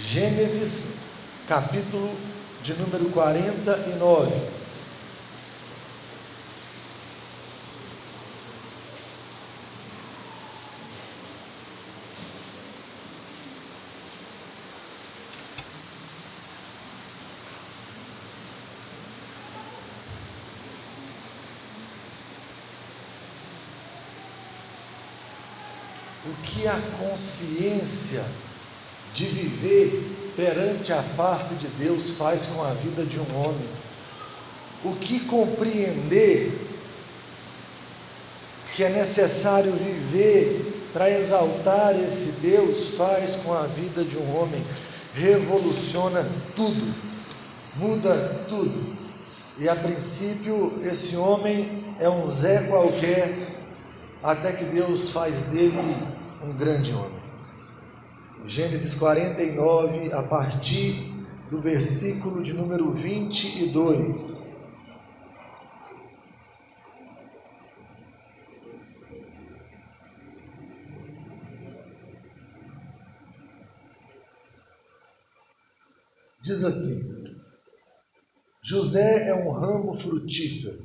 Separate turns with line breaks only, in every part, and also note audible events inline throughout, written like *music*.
Gênesis, capítulo de número 49. O que a consciência de viver perante a face de Deus faz com a vida de um homem. O que compreender que é necessário viver para exaltar esse Deus faz com a vida de um homem. Revoluciona tudo, muda tudo. E a princípio, esse homem é um Zé qualquer, até que Deus faz dele um grande homem. Gênesis 49, a partir do versículo de número 22. Diz assim: José é um ramo frutífero,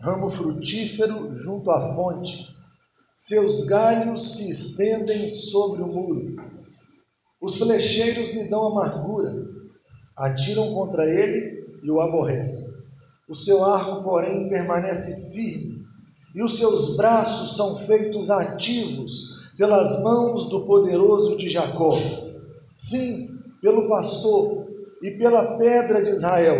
ramo frutífero junto à fonte, seus galhos se estendem sobre o muro. Os flecheiros lhe dão amargura, atiram contra ele e o aborrecem. O seu arco, porém, permanece firme, e os seus braços são feitos ativos pelas mãos do poderoso de Jacó. Sim, pelo pastor e pela pedra de Israel,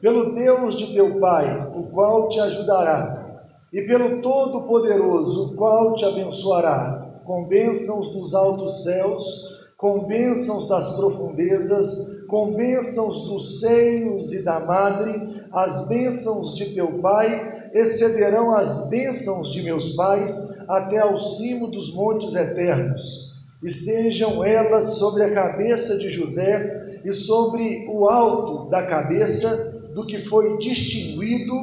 pelo Deus de teu pai, o qual te ajudará, e pelo Todo-Poderoso, o qual te abençoará, com bênçãos dos altos céus com bênçãos das profundezas, com bênçãos dos seios e da madre, as bênçãos de teu pai excederão as bênçãos de meus pais até ao cimo dos montes eternos. Estejam elas sobre a cabeça de José e sobre o alto da cabeça do que foi distinguido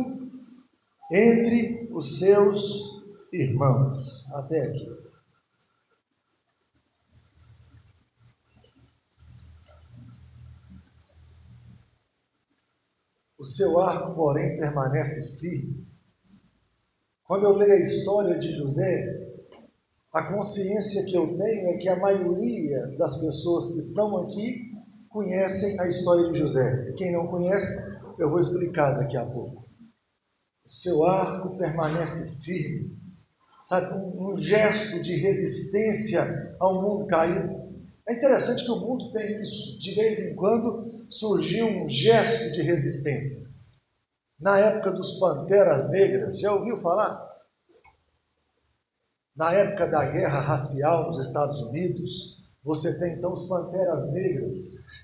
entre os seus irmãos. Até aqui. O seu arco, porém, permanece firme. Quando eu leio a história de José, a consciência que eu tenho é que a maioria das pessoas que estão aqui conhecem a história de José. E quem não conhece, eu vou explicar daqui a pouco. O seu arco permanece firme, sabe, um, um gesto de resistência ao mundo caído. É interessante que o mundo tem isso. De vez em quando surgiu um gesto de resistência. Na época dos Panteras Negras, já ouviu falar? Na época da guerra racial nos Estados Unidos, você tem então os Panteras Negras,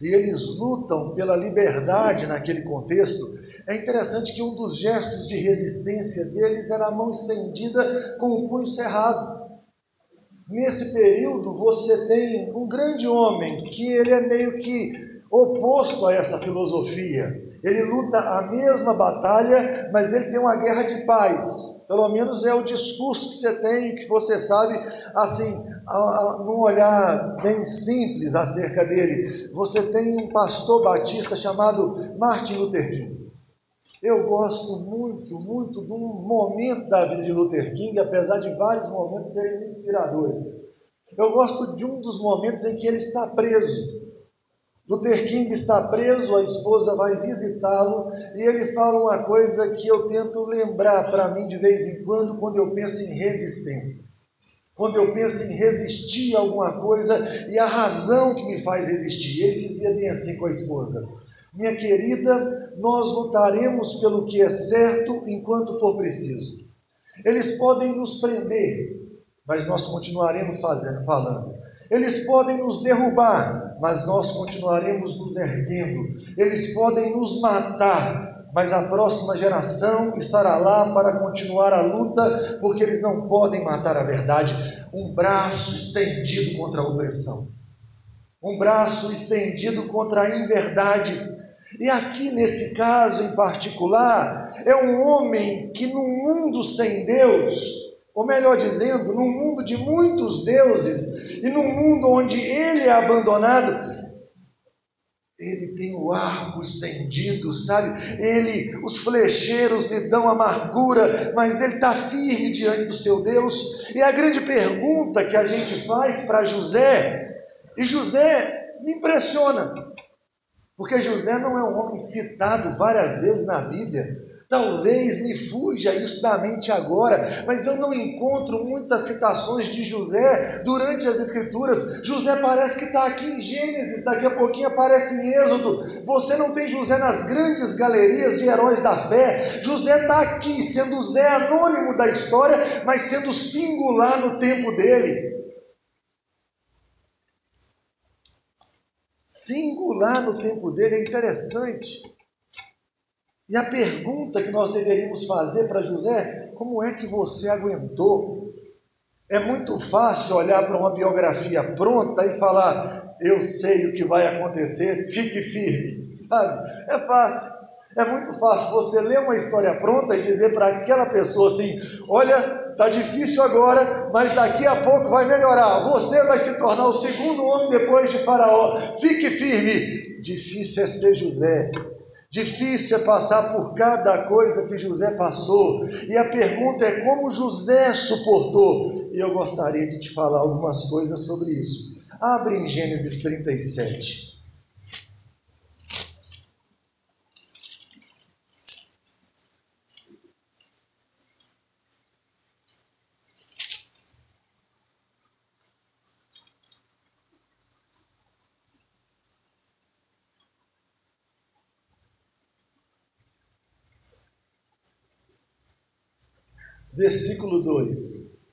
e eles lutam pela liberdade naquele contexto. É interessante que um dos gestos de resistência deles era a mão estendida com o punho cerrado. Nesse período, você tem um grande homem que ele é meio que oposto a essa filosofia. Ele luta a mesma batalha, mas ele tem uma guerra de paz. Pelo menos é o discurso que você tem, que você sabe, assim, num olhar bem simples acerca dele. Você tem um pastor batista chamado Martin Luther King. Eu gosto muito, muito de um momento da vida de Luther King, apesar de vários momentos serem inspiradores. Eu gosto de um dos momentos em que ele está preso. Luther King está preso, a esposa vai visitá-lo e ele fala uma coisa que eu tento lembrar para mim de vez em quando, quando eu penso em resistência. Quando eu penso em resistir a alguma coisa e a razão que me faz resistir. Ele dizia bem assim com a esposa: minha querida, nós lutaremos pelo que é certo enquanto for preciso. Eles podem nos prender, mas nós continuaremos fazendo, falando. Eles podem nos derrubar, mas nós continuaremos nos erguendo. Eles podem nos matar, mas a próxima geração estará lá para continuar a luta, porque eles não podem matar a verdade. Um braço estendido contra a opressão, um braço estendido contra a inverdade e aqui nesse caso em particular, é um homem que no mundo sem Deus, ou melhor dizendo, num mundo de muitos deuses, e num mundo onde ele é abandonado, Ele tem o arco estendido, sabe? Ele, os flecheiros lhe dão amargura, mas ele está firme diante do seu Deus. E a grande pergunta que a gente faz para José, e José me impressiona, porque José não é um homem citado várias vezes na Bíblia, Talvez me fuja isso da mente agora, mas eu não encontro muitas citações de José durante as Escrituras. José parece que está aqui em Gênesis, daqui a pouquinho aparece em Êxodo. Você não tem José nas grandes galerias de heróis da fé. José está aqui, sendo Zé anônimo da história, mas sendo singular no tempo dele. Singular no tempo dele é interessante. E a pergunta que nós deveríamos fazer para José: como é que você aguentou? É muito fácil olhar para uma biografia pronta e falar: eu sei o que vai acontecer, fique firme, *laughs* sabe? É fácil. É muito fácil você ler uma história pronta e dizer para aquela pessoa assim: olha, está difícil agora, mas daqui a pouco vai melhorar. Você vai se tornar o segundo homem depois de Faraó. Fique firme. Difícil é ser José. Difícil é passar por cada coisa que José passou. E a pergunta é como José suportou. E eu gostaria de te falar algumas coisas sobre isso. Abre em Gênesis 37. Versículo 2.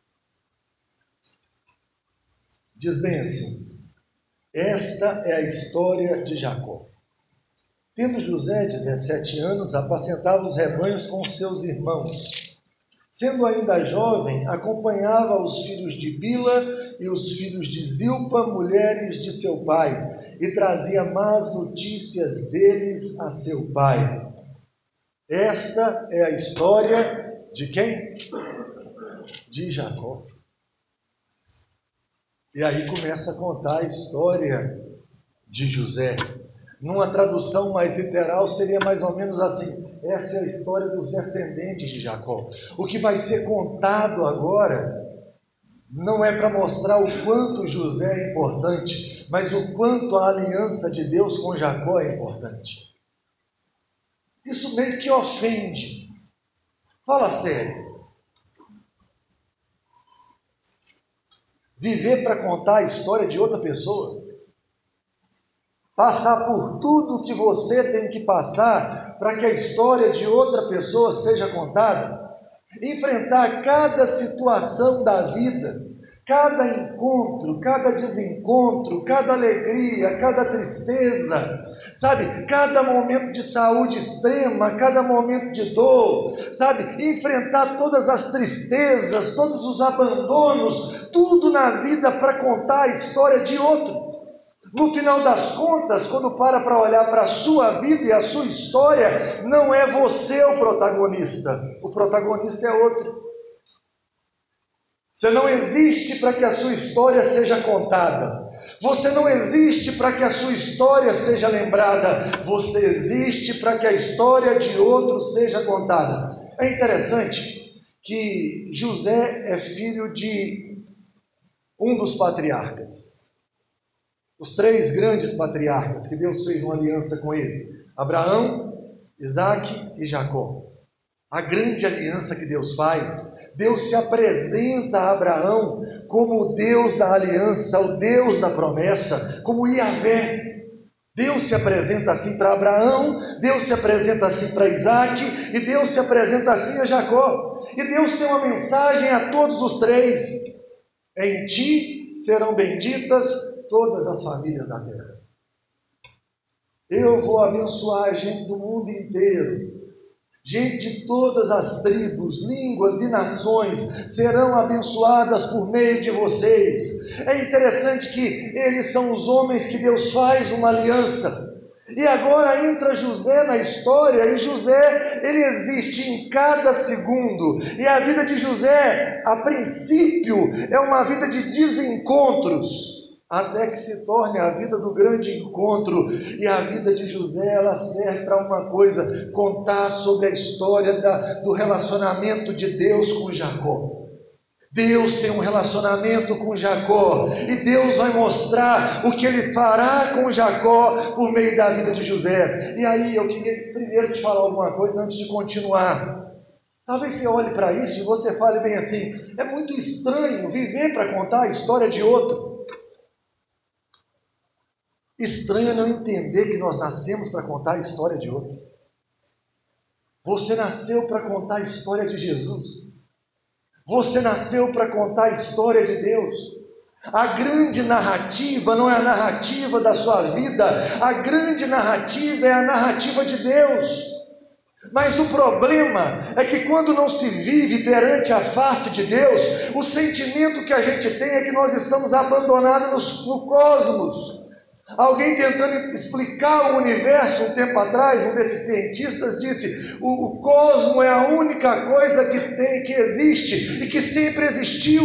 Diz bem assim: Esta é a história de Jacó. Tendo José 17 anos, apacentava os rebanhos com seus irmãos. Sendo ainda jovem, acompanhava os filhos de Bila e os filhos de Zilpa, mulheres de seu pai, e trazia más notícias deles a seu pai. Esta é a história de quem? De Jacó. E aí começa a contar a história de José. Numa tradução mais literal, seria mais ou menos assim: essa é a história dos descendentes de Jacó. O que vai ser contado agora não é para mostrar o quanto José é importante, mas o quanto a aliança de Deus com Jacó é importante. Isso meio que ofende, Fala sério. Viver para contar a história de outra pessoa? Passar por tudo que você tem que passar para que a história de outra pessoa seja contada? Enfrentar cada situação da vida, cada encontro, cada desencontro, cada alegria, cada tristeza, sabe? Cada momento de saúde extrema, cada momento de dor, sabe? Enfrentar todas as tristezas, todos os abandonos, tudo na vida para contar a história de outro. No final das contas, quando para para olhar para a sua vida e a sua história, não é você o protagonista, o protagonista é outro. Você não existe para que a sua história seja contada. Você não existe para que a sua história seja lembrada, você existe para que a história de outro seja contada. É interessante que José é filho de um dos patriarcas, os três grandes patriarcas que Deus fez uma aliança com ele: Abraão, Isaac e Jacó. A grande aliança que Deus faz, Deus se apresenta a Abraão como o Deus da aliança, o Deus da promessa, como Iavé. Deus se apresenta assim para Abraão, Deus se apresenta assim para Isaac, e Deus se apresenta assim a Jacó. E Deus tem uma mensagem a todos os três: em ti serão benditas todas as famílias da terra. Eu vou abençoar a gente do mundo inteiro. Gente de todas as tribos, línguas e nações serão abençoadas por meio de vocês. É interessante que eles são os homens que Deus faz uma aliança. E agora entra José na história, e José, ele existe em cada segundo. E a vida de José, a princípio, é uma vida de desencontros. Até que se torne a vida do grande encontro. E a vida de José, ela serve para uma coisa: contar sobre a história da, do relacionamento de Deus com Jacó. Deus tem um relacionamento com Jacó e Deus vai mostrar o que ele fará com Jacó por meio da vida de José. E aí eu queria primeiro te falar alguma coisa antes de continuar. Talvez você olhe para isso e você fale bem assim: é muito estranho viver para contar a história de outro. Estranho é não entender que nós nascemos para contar a história de outro. Você nasceu para contar a história de Jesus. Você nasceu para contar a história de Deus. A grande narrativa não é a narrativa da sua vida, a grande narrativa é a narrativa de Deus. Mas o problema é que quando não se vive perante a face de Deus, o sentimento que a gente tem é que nós estamos abandonados no, no cosmos. Alguém tentando explicar o universo um tempo atrás, um desses cientistas disse: o, cosmo é a única coisa que tem, que existe e que sempre existiu.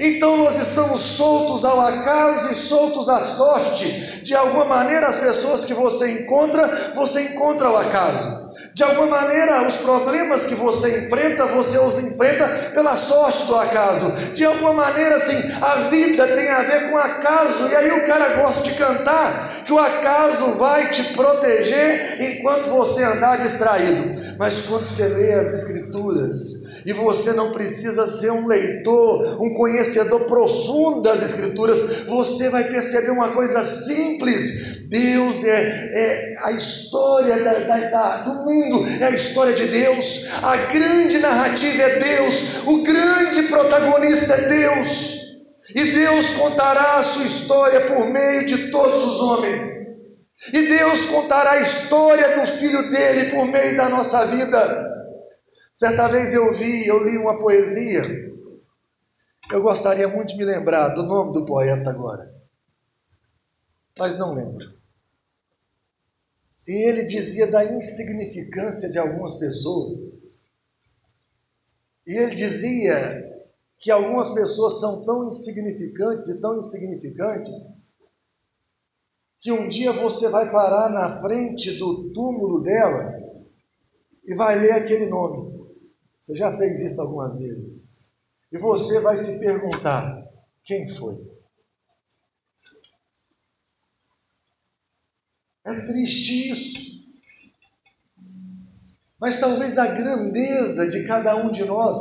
Então nós estamos soltos ao acaso e soltos à sorte. De alguma maneira, as pessoas que você encontra, você encontra ao acaso. De alguma maneira, os problemas que você enfrenta, você os enfrenta pela sorte do acaso. De alguma maneira, assim, a vida tem a ver com acaso. E aí o cara gosta de cantar que o acaso vai te proteger enquanto você andar distraído. Mas quando você lê as Escrituras, e você não precisa ser um leitor, um conhecedor profundo das Escrituras, você vai perceber uma coisa simples: Deus é, é a história da, da, da, do mundo, é a história de Deus, a grande narrativa é Deus, o grande protagonista é Deus, e Deus contará a sua história por meio de todos os homens, e Deus contará a história do filho dele por meio da nossa vida. Certa vez eu vi, eu li uma poesia, eu gostaria muito de me lembrar do nome do poeta agora mas não lembro. E ele dizia da insignificância de algumas pessoas. E ele dizia que algumas pessoas são tão insignificantes e tão insignificantes que um dia você vai parar na frente do túmulo dela e vai ler aquele nome. Você já fez isso algumas vezes. E você vai se perguntar: quem foi? É triste isso. Mas talvez a grandeza de cada um de nós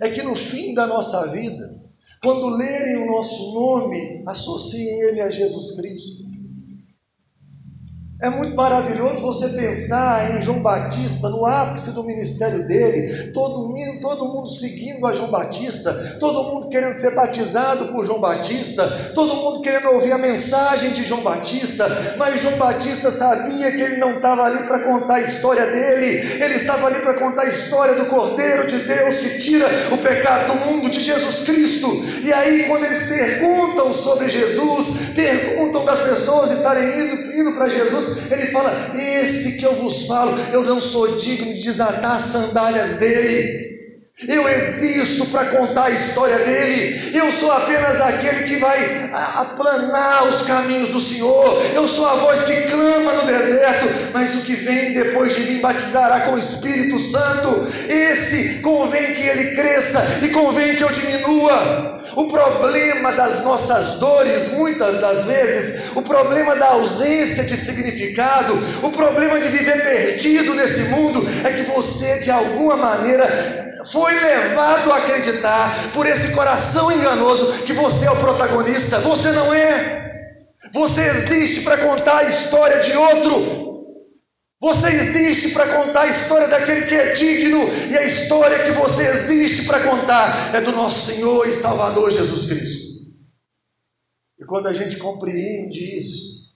é que no fim da nossa vida, quando lerem o nosso nome, associem ele a Jesus Cristo. É muito maravilhoso você pensar em João Batista no ápice do ministério dele, todo mundo, todo mundo seguindo a João Batista, todo mundo querendo ser batizado por João Batista, todo mundo querendo ouvir a mensagem de João Batista, mas João Batista sabia que ele não estava ali para contar a história dele, ele estava ali para contar a história do Cordeiro de Deus que tira o pecado do mundo, de Jesus Cristo. E aí, quando eles perguntam sobre Jesus, perguntam das pessoas estarem indo, indo para Jesus, ele fala: Esse que eu vos falo, eu não sou digno de desatar as sandálias dele. Eu existo para contar a história dele. Eu sou apenas aquele que vai aplanar os caminhos do Senhor. Eu sou a voz que clama no deserto. Mas o que vem depois de mim batizará com o Espírito Santo. Esse convém que ele cresça e convém que eu diminua. O problema das nossas dores, muitas das vezes, o problema da ausência de significado, o problema de viver perdido nesse mundo, é que você, de alguma maneira, foi levado a acreditar por esse coração enganoso que você é o protagonista. Você não é. Você existe para contar a história de outro. Você existe para contar a história daquele que é digno, e a história que você existe para contar é do nosso Senhor e Salvador Jesus Cristo. E quando a gente compreende isso,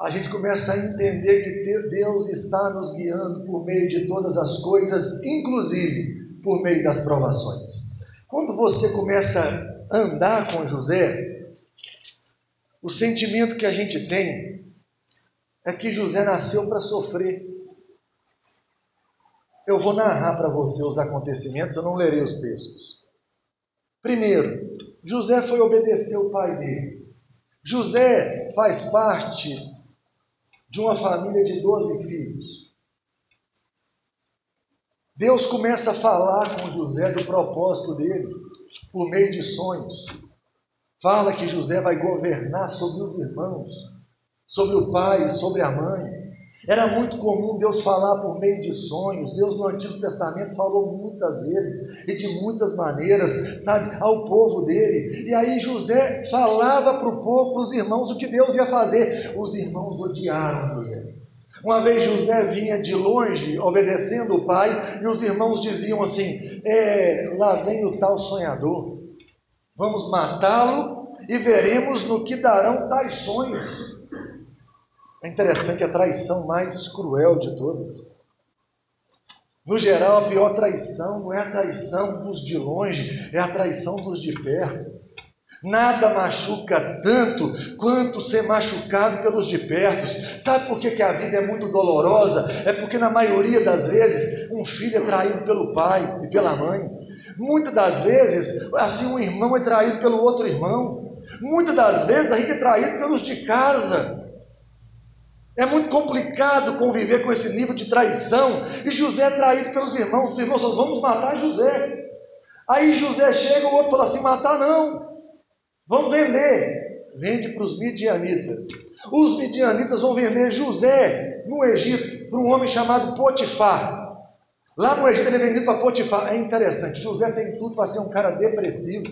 a gente começa a entender que Deus está nos guiando por meio de todas as coisas, inclusive por meio das provações. Quando você começa a andar com José, o sentimento que a gente tem é que José nasceu para sofrer. Eu vou narrar para você os acontecimentos, eu não lerei os textos. Primeiro, José foi obedecer o pai dele. José faz parte de uma família de 12 filhos. Deus começa a falar com José do propósito dele, por meio de sonhos. Fala que José vai governar sobre os irmãos, sobre o pai, sobre a mãe. Era muito comum Deus falar por meio de sonhos. Deus no Antigo Testamento falou muitas vezes e de muitas maneiras, sabe, ao povo dele. E aí José falava para o povo, para os irmãos, o que Deus ia fazer. Os irmãos odiaram José. Uma vez José vinha de longe, obedecendo o pai, e os irmãos diziam assim: é, lá vem o tal sonhador, vamos matá-lo e veremos no que darão tais sonhos. É interessante a traição mais cruel de todas. No geral, a pior traição não é a traição dos de longe, é a traição dos de perto. Nada machuca tanto quanto ser machucado pelos de perto. Sabe por que, a vida é muito dolorosa? É porque, na maioria das vezes, um filho é traído pelo pai e pela mãe. Muitas das vezes, assim, um irmão é traído pelo outro irmão. Muitas das vezes, a gente é traído pelos de casa. É muito complicado conviver com esse nível de traição. E José é traído pelos irmãos. Os irmãos falam, vamos matar José. Aí José chega, o outro fala assim: matar não. Vamos vender. Vende para os midianitas. Os midianitas vão vender José no Egito para um homem chamado Potifar. Lá no Egito ele é vendido para Potifar. É interessante. José tem tudo para ser um cara depressivo.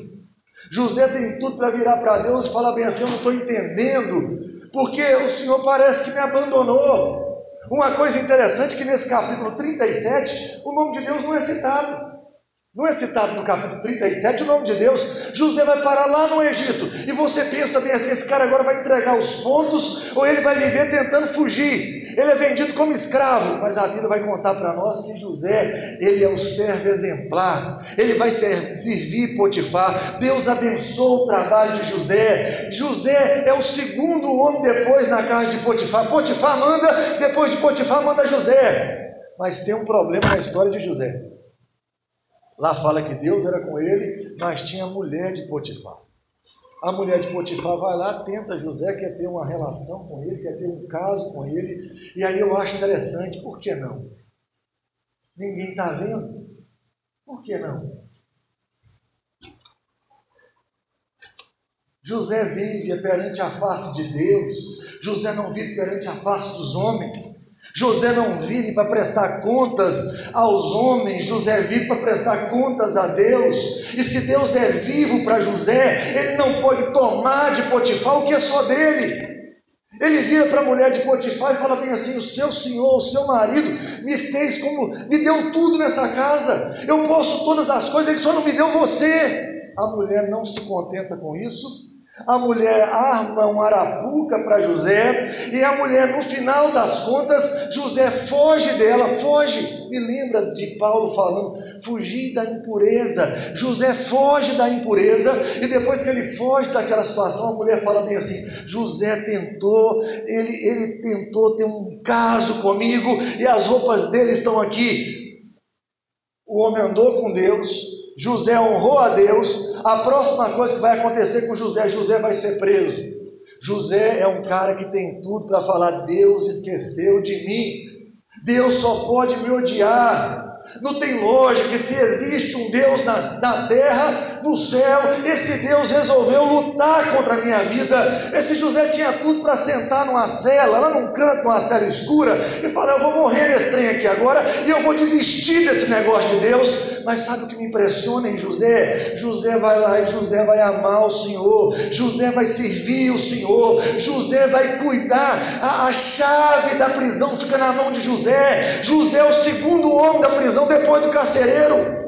José tem tudo para virar para Deus e falar bem assim: eu não estou entendendo porque o Senhor parece que me abandonou. Uma coisa interessante é que nesse capítulo 37, o nome de Deus não é citado. Não é citado no capítulo 37 o nome de Deus. José vai parar lá no Egito. E você pensa bem assim: esse cara agora vai entregar os pontos ou ele vai viver tentando fugir? Ele é vendido como escravo, mas a Bíblia vai contar para nós que José, ele é o servo exemplar, ele vai servir Potifar. Deus abençoou o trabalho de José. José é o segundo homem depois na casa de Potifar. Potifar manda, depois de Potifar manda José. Mas tem um problema na história de José. Lá fala que Deus era com ele, mas tinha a mulher de Potifar. A mulher de Potifar vai lá, tenta José, quer ter uma relação com ele, quer ter um caso com ele. E aí eu acho interessante, por que não? Ninguém está vendo? Por que não? José vive perante a face de Deus, José não vive perante a face dos homens. José não vive para prestar contas aos homens, José vive para prestar contas a Deus. E se Deus é vivo para José, ele não pode tomar de Potifar o que é só dele. Ele vira para a mulher de Potifar e fala bem assim: O seu senhor, o seu marido, me fez como, me deu tudo nessa casa, eu posso todas as coisas, ele só não me deu você. A mulher não se contenta com isso, a mulher arma um arapuca para José, e a mulher, no final das contas, José foge dela, foge. Me lembra de Paulo falando: fugir da impureza. José foge da impureza, e depois que ele foge daquela situação, a mulher fala bem assim: José tentou, ele, ele tentou ter um caso comigo, e as roupas dele estão aqui. O homem andou com Deus, José honrou a Deus, a próxima coisa que vai acontecer com José, José vai ser preso. José é um cara que tem tudo para falar: Deus esqueceu de mim, Deus só pode me odiar, não tem lógica se existe um Deus na, na terra, no céu, esse Deus resolveu lutar contra a minha vida. Esse José tinha tudo para sentar numa cela, lá num canto, numa cela escura, e falar: Eu vou morrer nesse trem aqui agora, e eu vou desistir desse negócio de Deus. Mas sabe o que me impressiona em José? José vai lá e José vai amar o Senhor, José vai servir o Senhor, José vai cuidar. A, a chave da prisão fica na mão de José. José é o segundo homem da prisão depois do carcereiro.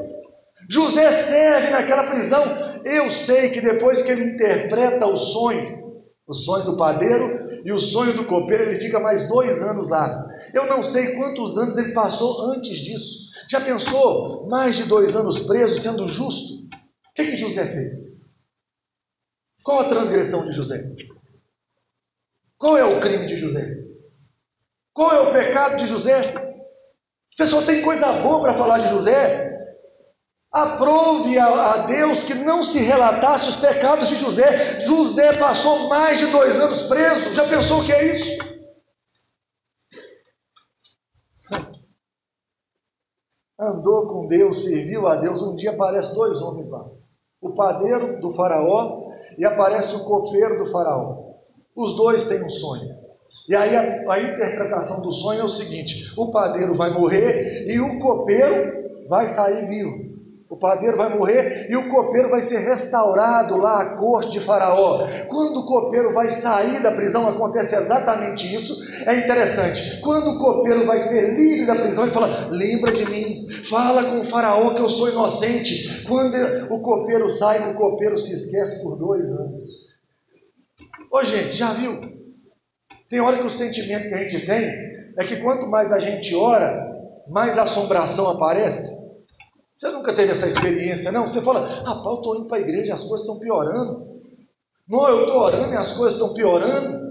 José serve naquela prisão. Eu sei que depois que ele interpreta o sonho, o sonho do padeiro e o sonho do copeiro, ele fica mais dois anos lá. Eu não sei quantos anos ele passou antes disso. Já pensou? Mais de dois anos preso, sendo justo? O que, que José fez? Qual a transgressão de José? Qual é o crime de José? Qual é o pecado de José? Você só tem coisa boa para falar de José? Aprove a, Deus que não se relatasse os pecados de José. José passou mais de dois anos preso. Já pensou o que é isso? Andou com Deus, serviu a Deus. Um dia aparecem dois homens lá: o padeiro do Faraó e aparece o copeiro do Faraó. Os dois têm um sonho. E aí a, a interpretação do sonho é o seguinte: o padeiro vai morrer e o copeiro vai sair vivo. O padeiro vai morrer e o copeiro vai ser restaurado lá à corte de Faraó. Quando o copeiro vai sair da prisão, acontece exatamente isso. É interessante. Quando o copeiro vai ser livre da prisão, ele fala: Lembra de mim, fala com o Faraó que eu sou inocente. Quando o copeiro sai, o copeiro se esquece por dois anos. Ô gente, já viu? Tem hora que o sentimento que a gente tem é que quanto mais a gente ora, mais assombração aparece. Você nunca teve essa experiência, não? Você fala, rapaz, eu estou indo para a igreja e as coisas estão piorando. Não, eu estou orando e as coisas estão piorando.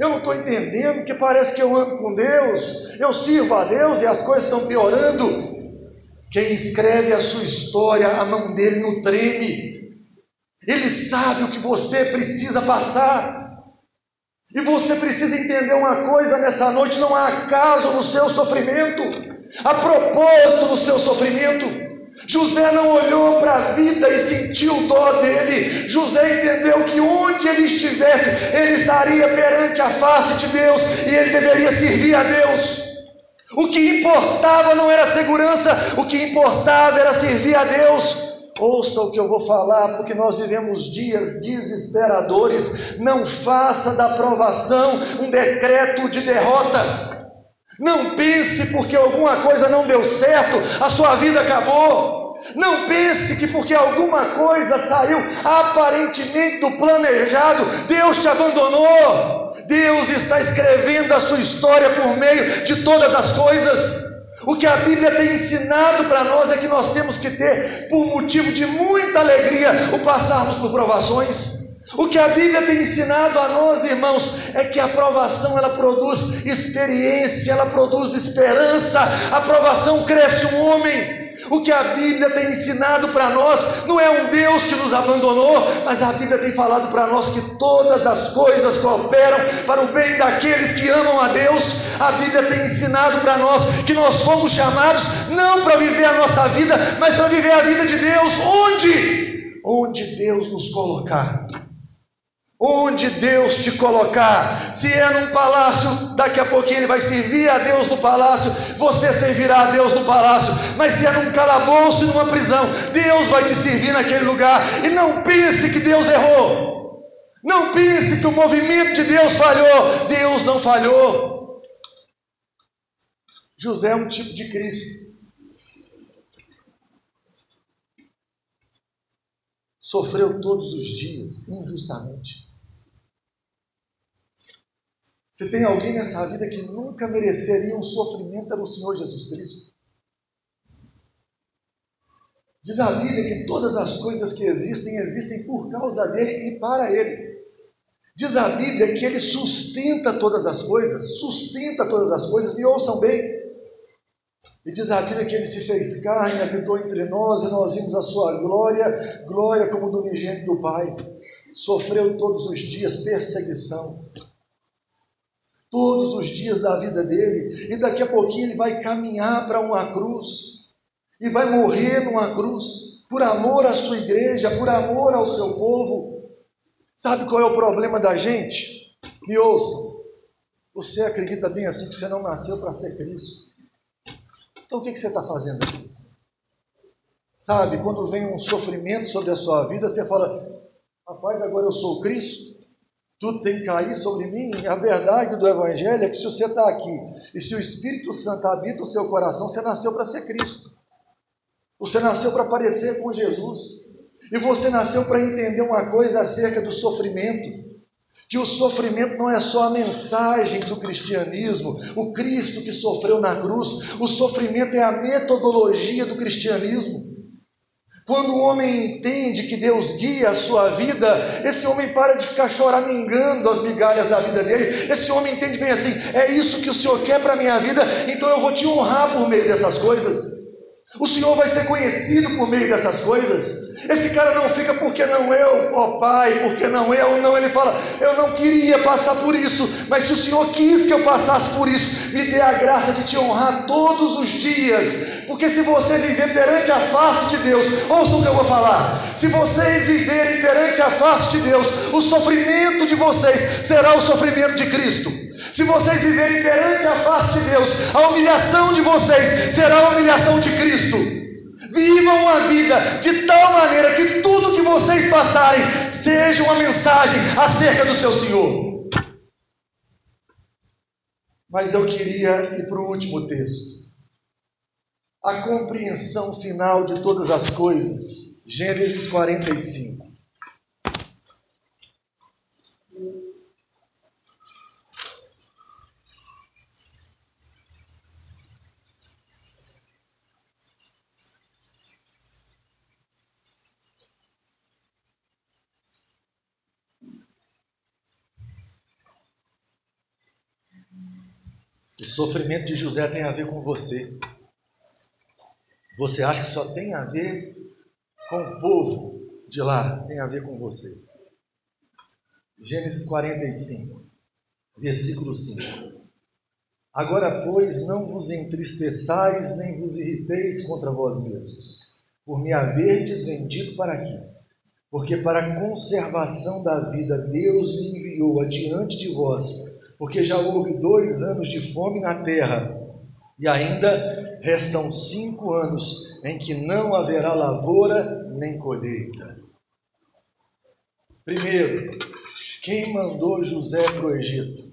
Eu não estou entendendo, porque parece que eu ando com Deus, eu sirvo a Deus e as coisas estão piorando. Quem escreve a sua história, a mão dele não treme. Ele sabe o que você precisa passar. E você precisa entender uma coisa nessa noite: não há acaso no seu sofrimento, há propósito no seu sofrimento. José não olhou para a vida e sentiu dó dele. José entendeu que onde ele estivesse, ele estaria perante a face de Deus e ele deveria servir a Deus. O que importava não era segurança, o que importava era servir a Deus. Ouça o que eu vou falar, porque nós vivemos dias desesperadores. Não faça da aprovação um decreto de derrota. Não pense porque alguma coisa não deu certo, a sua vida acabou. Não pense que porque alguma coisa saiu aparentemente do planejado, Deus te abandonou. Deus está escrevendo a sua história por meio de todas as coisas. O que a Bíblia tem ensinado para nós é que nós temos que ter, por motivo de muita alegria, o passarmos por provações. O que a Bíblia tem ensinado a nós, irmãos, é que a aprovação ela produz experiência, ela produz esperança. A aprovação cresce um homem. O que a Bíblia tem ensinado para nós não é um Deus que nos abandonou, mas a Bíblia tem falado para nós que todas as coisas cooperam para o bem daqueles que amam a Deus. A Bíblia tem ensinado para nós que nós fomos chamados não para viver a nossa vida, mas para viver a vida de Deus. Onde? Onde Deus nos colocar. Onde Deus te colocar, se é num palácio, daqui a pouquinho ele vai servir a Deus no palácio, você servirá a Deus no palácio, mas se é num calabouço, numa prisão, Deus vai te servir naquele lugar, e não pense que Deus errou, não pense que o movimento de Deus falhou, Deus não falhou. José é um tipo de Cristo. Sofreu todos os dias, injustamente. Se tem alguém nessa vida que nunca mereceria um sofrimento, era o Senhor Jesus Cristo. Diz a Bíblia que todas as coisas que existem, existem por causa dele e para ele. Diz a Bíblia que ele sustenta todas as coisas, sustenta todas as coisas, me ouçam bem. E diz a Bíblia que ele se fez carne, habitou entre nós e nós vimos a sua glória, glória como do unigênito do Pai. Sofreu todos os dias perseguição, todos os dias da vida dele, e daqui a pouquinho ele vai caminhar para uma cruz, e vai morrer numa cruz, por amor à sua igreja, por amor ao seu povo. Sabe qual é o problema da gente? Me ouça, você acredita bem assim que você não nasceu para ser Cristo? Então o que, que você está fazendo aqui? Sabe, quando vem um sofrimento sobre a sua vida, você fala, rapaz, agora eu sou Cristo tudo tem que cair sobre mim. A verdade do Evangelho é que se você está aqui e se o Espírito Santo habita o seu coração, você nasceu para ser Cristo. Você nasceu para parecer com Jesus. E você nasceu para entender uma coisa acerca do sofrimento. Que o sofrimento não é só a mensagem do cristianismo, o Cristo que sofreu na cruz, o sofrimento é a metodologia do cristianismo. Quando o homem entende que Deus guia a sua vida, esse homem para de ficar choramingando as migalhas da vida dele. Esse homem entende bem assim: é isso que o Senhor quer para a minha vida, então eu vou te honrar por meio dessas coisas. O Senhor vai ser conhecido por meio dessas coisas. Esse cara não fica porque não eu, ó Pai, porque não eu, não. Ele fala, eu não queria passar por isso, mas se o Senhor quis que eu passasse por isso, me dê a graça de te honrar todos os dias. Porque se você viver perante a face de Deus, ouçam o que eu vou falar. Se vocês viverem perante a face de Deus, o sofrimento de vocês será o sofrimento de Cristo. Se vocês viverem perante a face de Deus, a humilhação de vocês será a humilhação de Cristo. Vivam uma vida de tal maneira que tudo que vocês passarem seja uma mensagem acerca do seu Senhor. Mas eu queria ir para o último texto. A compreensão final de todas as coisas. Gênesis 45. O sofrimento de José tem a ver com você. Você acha que só tem a ver com o povo de lá? Tem a ver com você. Gênesis 45, versículo 5. Agora, pois, não vos entristeçais, nem vos irriteis contra vós mesmos, por me haverdes vendido para aqui. Porque para a conservação da vida Deus me enviou adiante de vós porque já houve dois anos de fome na terra, e ainda restam cinco anos em que não haverá lavoura nem colheita. Primeiro, quem mandou José para o Egito?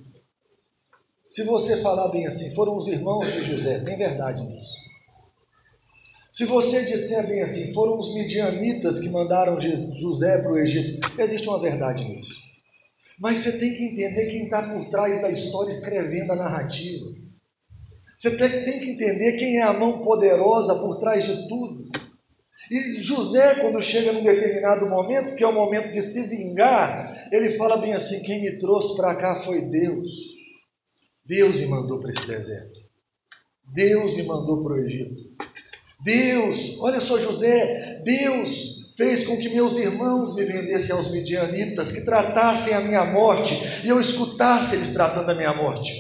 Se você falar bem assim, foram os irmãos de José, tem verdade nisso. Se você disser bem assim, foram os midianitas que mandaram José para o Egito, existe uma verdade nisso. Mas você tem que entender quem está por trás da história escrevendo a narrativa. Você tem que entender quem é a mão poderosa por trás de tudo. E José, quando chega num determinado momento, que é o momento de se vingar, ele fala bem assim: quem me trouxe para cá foi Deus. Deus me mandou para esse deserto. Deus me mandou para o Egito. Deus, olha só José, Deus fez com que meus irmãos me vendessem aos midianitas, que tratassem a minha morte e eu escutasse eles tratando a minha morte.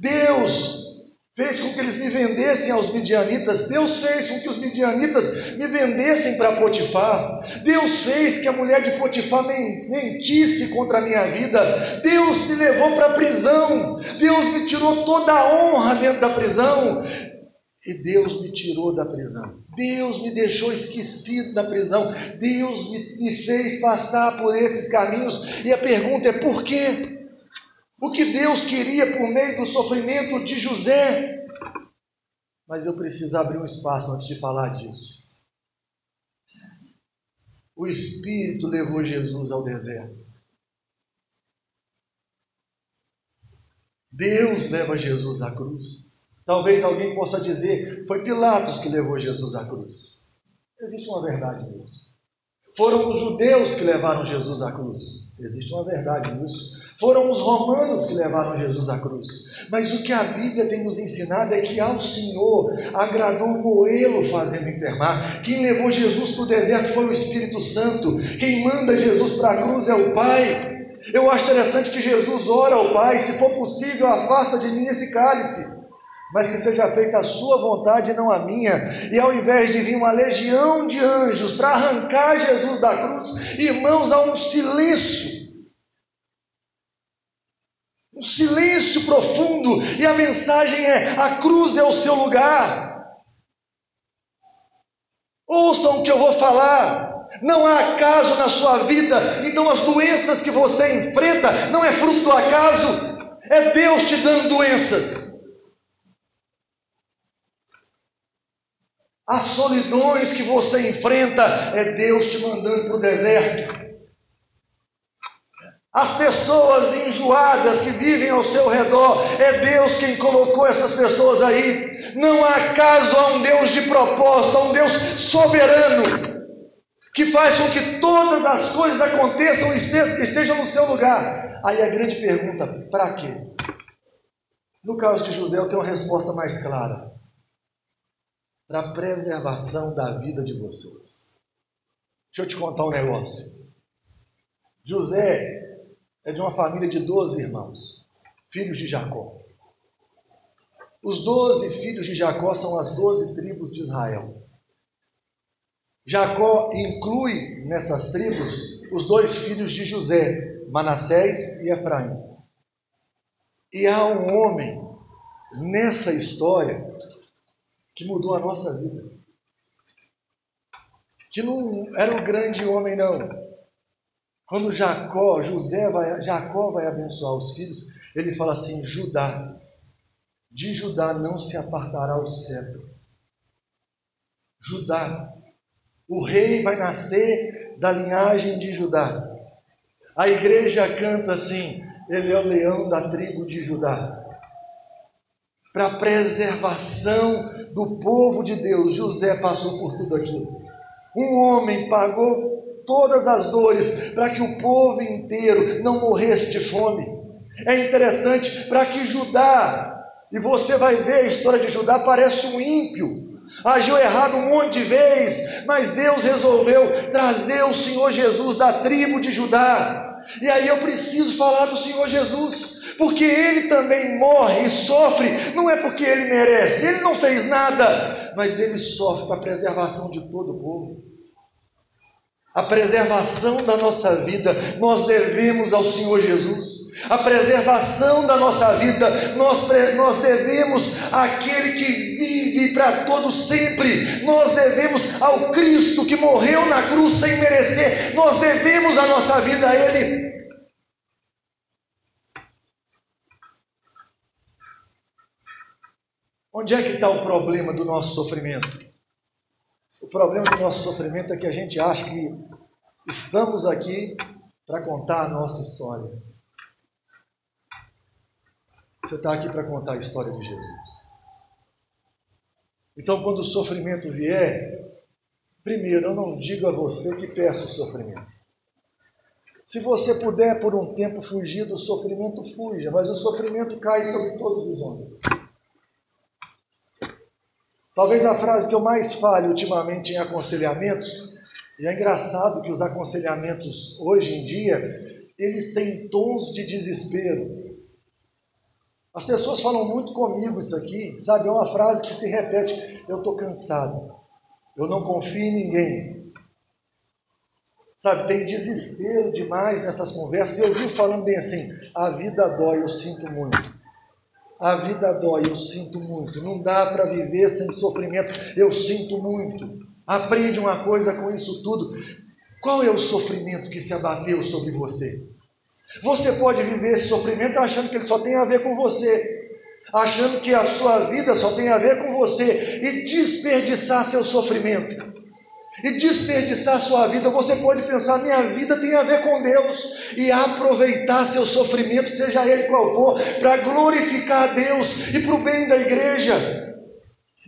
Deus fez com que eles me vendessem aos midianitas, Deus fez com que os midianitas me vendessem para Potifar, Deus fez que a mulher de Potifar mentisse contra a minha vida, Deus me levou para a prisão, Deus me tirou toda a honra dentro da prisão, e Deus me tirou da prisão. Deus me deixou esquecido da prisão. Deus me, me, fez passar por esses caminhos. E a pergunta é: por quê? O que Deus queria por meio do sofrimento de José? Mas eu preciso abrir um espaço antes de falar disso. O Espírito levou Jesus ao deserto. Deus leva Jesus à cruz. Talvez alguém possa dizer: foi Pilatos que levou Jesus à cruz. Existe uma verdade nisso. Foram os judeus que levaram Jesus à cruz. Existe uma verdade nisso. Foram os romanos que levaram Jesus à cruz. Mas o que a Bíblia tem nos ensinado é que ao Senhor agradou moê-lo fazendo enfermar. Quem levou Jesus para o deserto foi o Espírito Santo. Quem manda Jesus para a cruz é o Pai. Eu acho interessante que Jesus ora ao Pai: se for possível, afasta de mim esse cálice mas que seja feita a sua vontade e não a minha. E ao invés de vir uma legião de anjos para arrancar Jesus da cruz, irmãos, há um silêncio. Um silêncio profundo, e a mensagem é: a cruz é o seu lugar. Ouçam o que eu vou falar. Não há acaso na sua vida, então as doenças que você enfrenta não é fruto do acaso, é Deus te dando doenças. As solidões que você enfrenta é Deus te mandando para o deserto. As pessoas enjoadas que vivem ao seu redor, é Deus quem colocou essas pessoas aí. Não há caso a um Deus de propósito, a um Deus soberano, que faz com que todas as coisas aconteçam e estejam no seu lugar. Aí a grande pergunta: para quê? No caso de José, eu tenho uma resposta mais clara para a preservação da vida de vocês. Deixa eu te contar um negócio. José é de uma família de 12 irmãos, filhos de Jacó. Os doze filhos de Jacó são as doze tribos de Israel. Jacó inclui nessas tribos os dois filhos de José, Manassés e Efraim. E há um homem nessa história que mudou a nossa vida. Que não era um grande homem, não. Quando Jacó, José vai, Jacó vai abençoar os filhos, ele fala assim: Judá, de Judá não se apartará o cetro. Judá, o rei vai nascer da linhagem de Judá. A igreja canta assim: Ele é o leão da tribo de Judá. Para a preservação do povo de Deus, José passou por tudo aquilo. Um homem pagou todas as dores para que o povo inteiro não morresse de fome. É interessante para que Judá e você vai ver a história de Judá, parece um ímpio. Agiu errado um monte de vezes, mas Deus resolveu trazer o Senhor Jesus da tribo de Judá. E aí eu preciso falar do Senhor Jesus, porque ele também morre e sofre, não é porque ele merece, ele não fez nada, mas ele sofre para a preservação de todo o povo a preservação da nossa vida, nós devemos ao Senhor Jesus. A preservação da nossa vida, nós, nós devemos àquele que vive para todo sempre. Nós devemos ao Cristo que morreu na cruz sem merecer. Nós devemos a nossa vida a Ele. Onde é que está o problema do nosso sofrimento? O problema do nosso sofrimento é que a gente acha que estamos aqui para contar a nossa história. Você está aqui para contar a história de Jesus. Então, quando o sofrimento vier, primeiro, eu não digo a você que peça o sofrimento. Se você puder por um tempo fugir do sofrimento, fuja, mas o sofrimento cai sobre todos os homens. Talvez a frase que eu mais fale ultimamente em aconselhamentos, e é engraçado que os aconselhamentos hoje em dia, eles têm tons de desespero. As pessoas falam muito comigo isso aqui, sabe? É uma frase que se repete: eu estou cansado, eu não confio em ninguém. Sabe, tem desespero demais nessas conversas. Eu vi falando bem assim: a vida dói, eu sinto muito. A vida dói, eu sinto muito. Não dá para viver sem sofrimento, eu sinto muito. Aprende uma coisa com isso tudo. Qual é o sofrimento que se abateu sobre você? Você pode viver esse sofrimento achando que ele só tem a ver com você, achando que a sua vida só tem a ver com você e desperdiçar seu sofrimento e desperdiçar sua vida, você pode pensar: minha vida tem a ver com Deus, e aproveitar seu sofrimento, seja ele qual for, para glorificar a Deus e para o bem da igreja.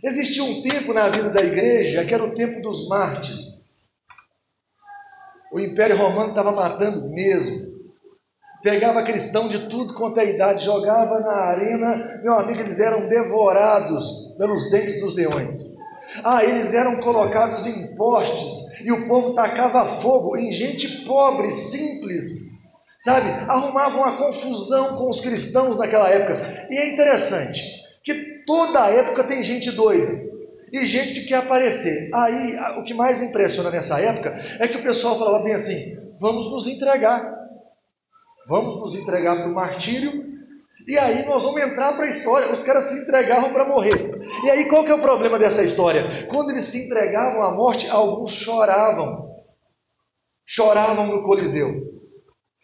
Existia um tempo na vida da igreja que era o tempo dos mártires. O Império Romano estava matando mesmo. Pegava cristão de tudo quanto é idade, jogava na arena, meu amigo, eles eram devorados pelos dentes dos leões. Ah, eles eram colocados em postes e o povo tacava fogo em gente pobre, simples, sabe? Arrumavam uma confusão com os cristãos naquela época. E é interessante que toda época tem gente doida e gente que quer aparecer. Aí o que mais me impressiona nessa época é que o pessoal falava bem assim: vamos nos entregar, vamos nos entregar para o martírio e aí nós vamos entrar para a história. Os caras se entregavam para morrer. E aí qual que é o problema dessa história? Quando eles se entregavam à morte, alguns choravam. Choravam no Coliseu.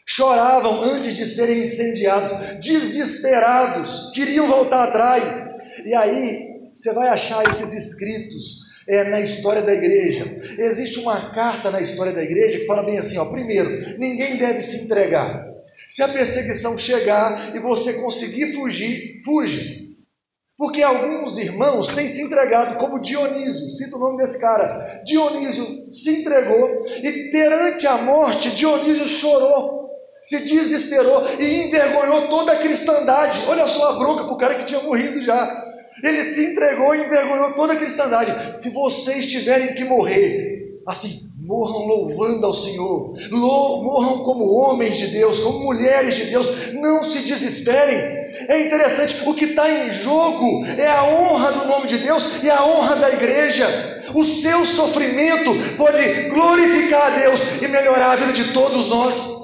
Choravam antes de serem incendiados, desesperados, queriam voltar atrás. E aí você vai achar esses escritos é, na história da igreja. Existe uma carta na história da igreja que fala bem assim: ó, primeiro, ninguém deve se entregar. Se a perseguição chegar e você conseguir fugir, fuja. Porque alguns irmãos têm se entregado, como Dionísio, cita o nome desse cara. Dionísio se entregou e perante a morte, Dionísio chorou, se desesperou e envergonhou toda a cristandade. Olha só a bronca para o cara que tinha morrido já. Ele se entregou e envergonhou toda a cristandade. Se vocês tiverem que morrer, assim, morram louvando ao Senhor, morram como homens de Deus, como mulheres de Deus, não se desesperem. É interessante, o que está em jogo é a honra do nome de Deus e a honra da igreja. O seu sofrimento pode glorificar a Deus e melhorar a vida de todos nós.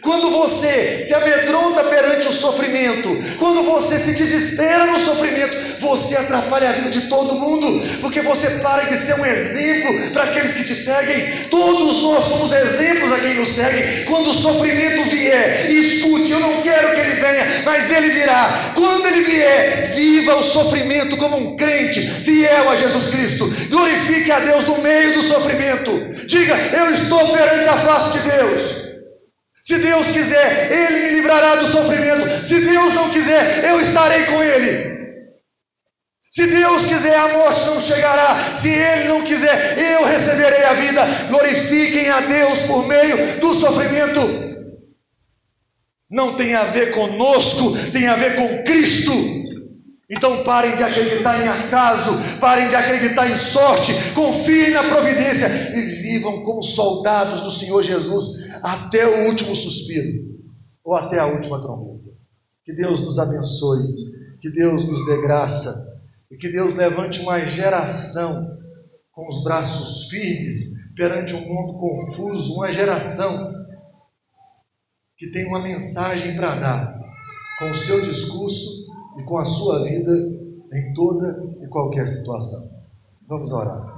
Quando você se amedronta perante o sofrimento, quando você se desespera no sofrimento, você atrapalha a vida de todo mundo, porque você para de ser um exemplo para aqueles que te seguem. Todos nós somos exemplos a quem nos segue. Quando o sofrimento vier, escute, eu não quero que ele venha, mas ele virá. Quando ele vier, viva o sofrimento como um crente fiel a Jesus Cristo. Glorifique a Deus no meio do sofrimento. Diga, eu estou perante a face de Deus. Se Deus quiser, Ele me livrará do sofrimento. Se Deus não quiser, eu estarei com Ele. Se Deus quiser, a morte não chegará. Se Ele não quiser, eu receberei a vida. Glorifiquem a Deus por meio do sofrimento. Não tem a ver conosco, tem a ver com Cristo. Então parem de acreditar em acaso, parem de acreditar em sorte, confiem na providência e vivam como soldados do Senhor Jesus até o último suspiro ou até a última trombeta. Que Deus nos abençoe, que Deus nos dê graça e que Deus levante uma geração com os braços firmes perante um mundo confuso, uma geração que tem uma mensagem para dar com o seu discurso e com a sua vida em toda e qualquer situação. Vamos orar.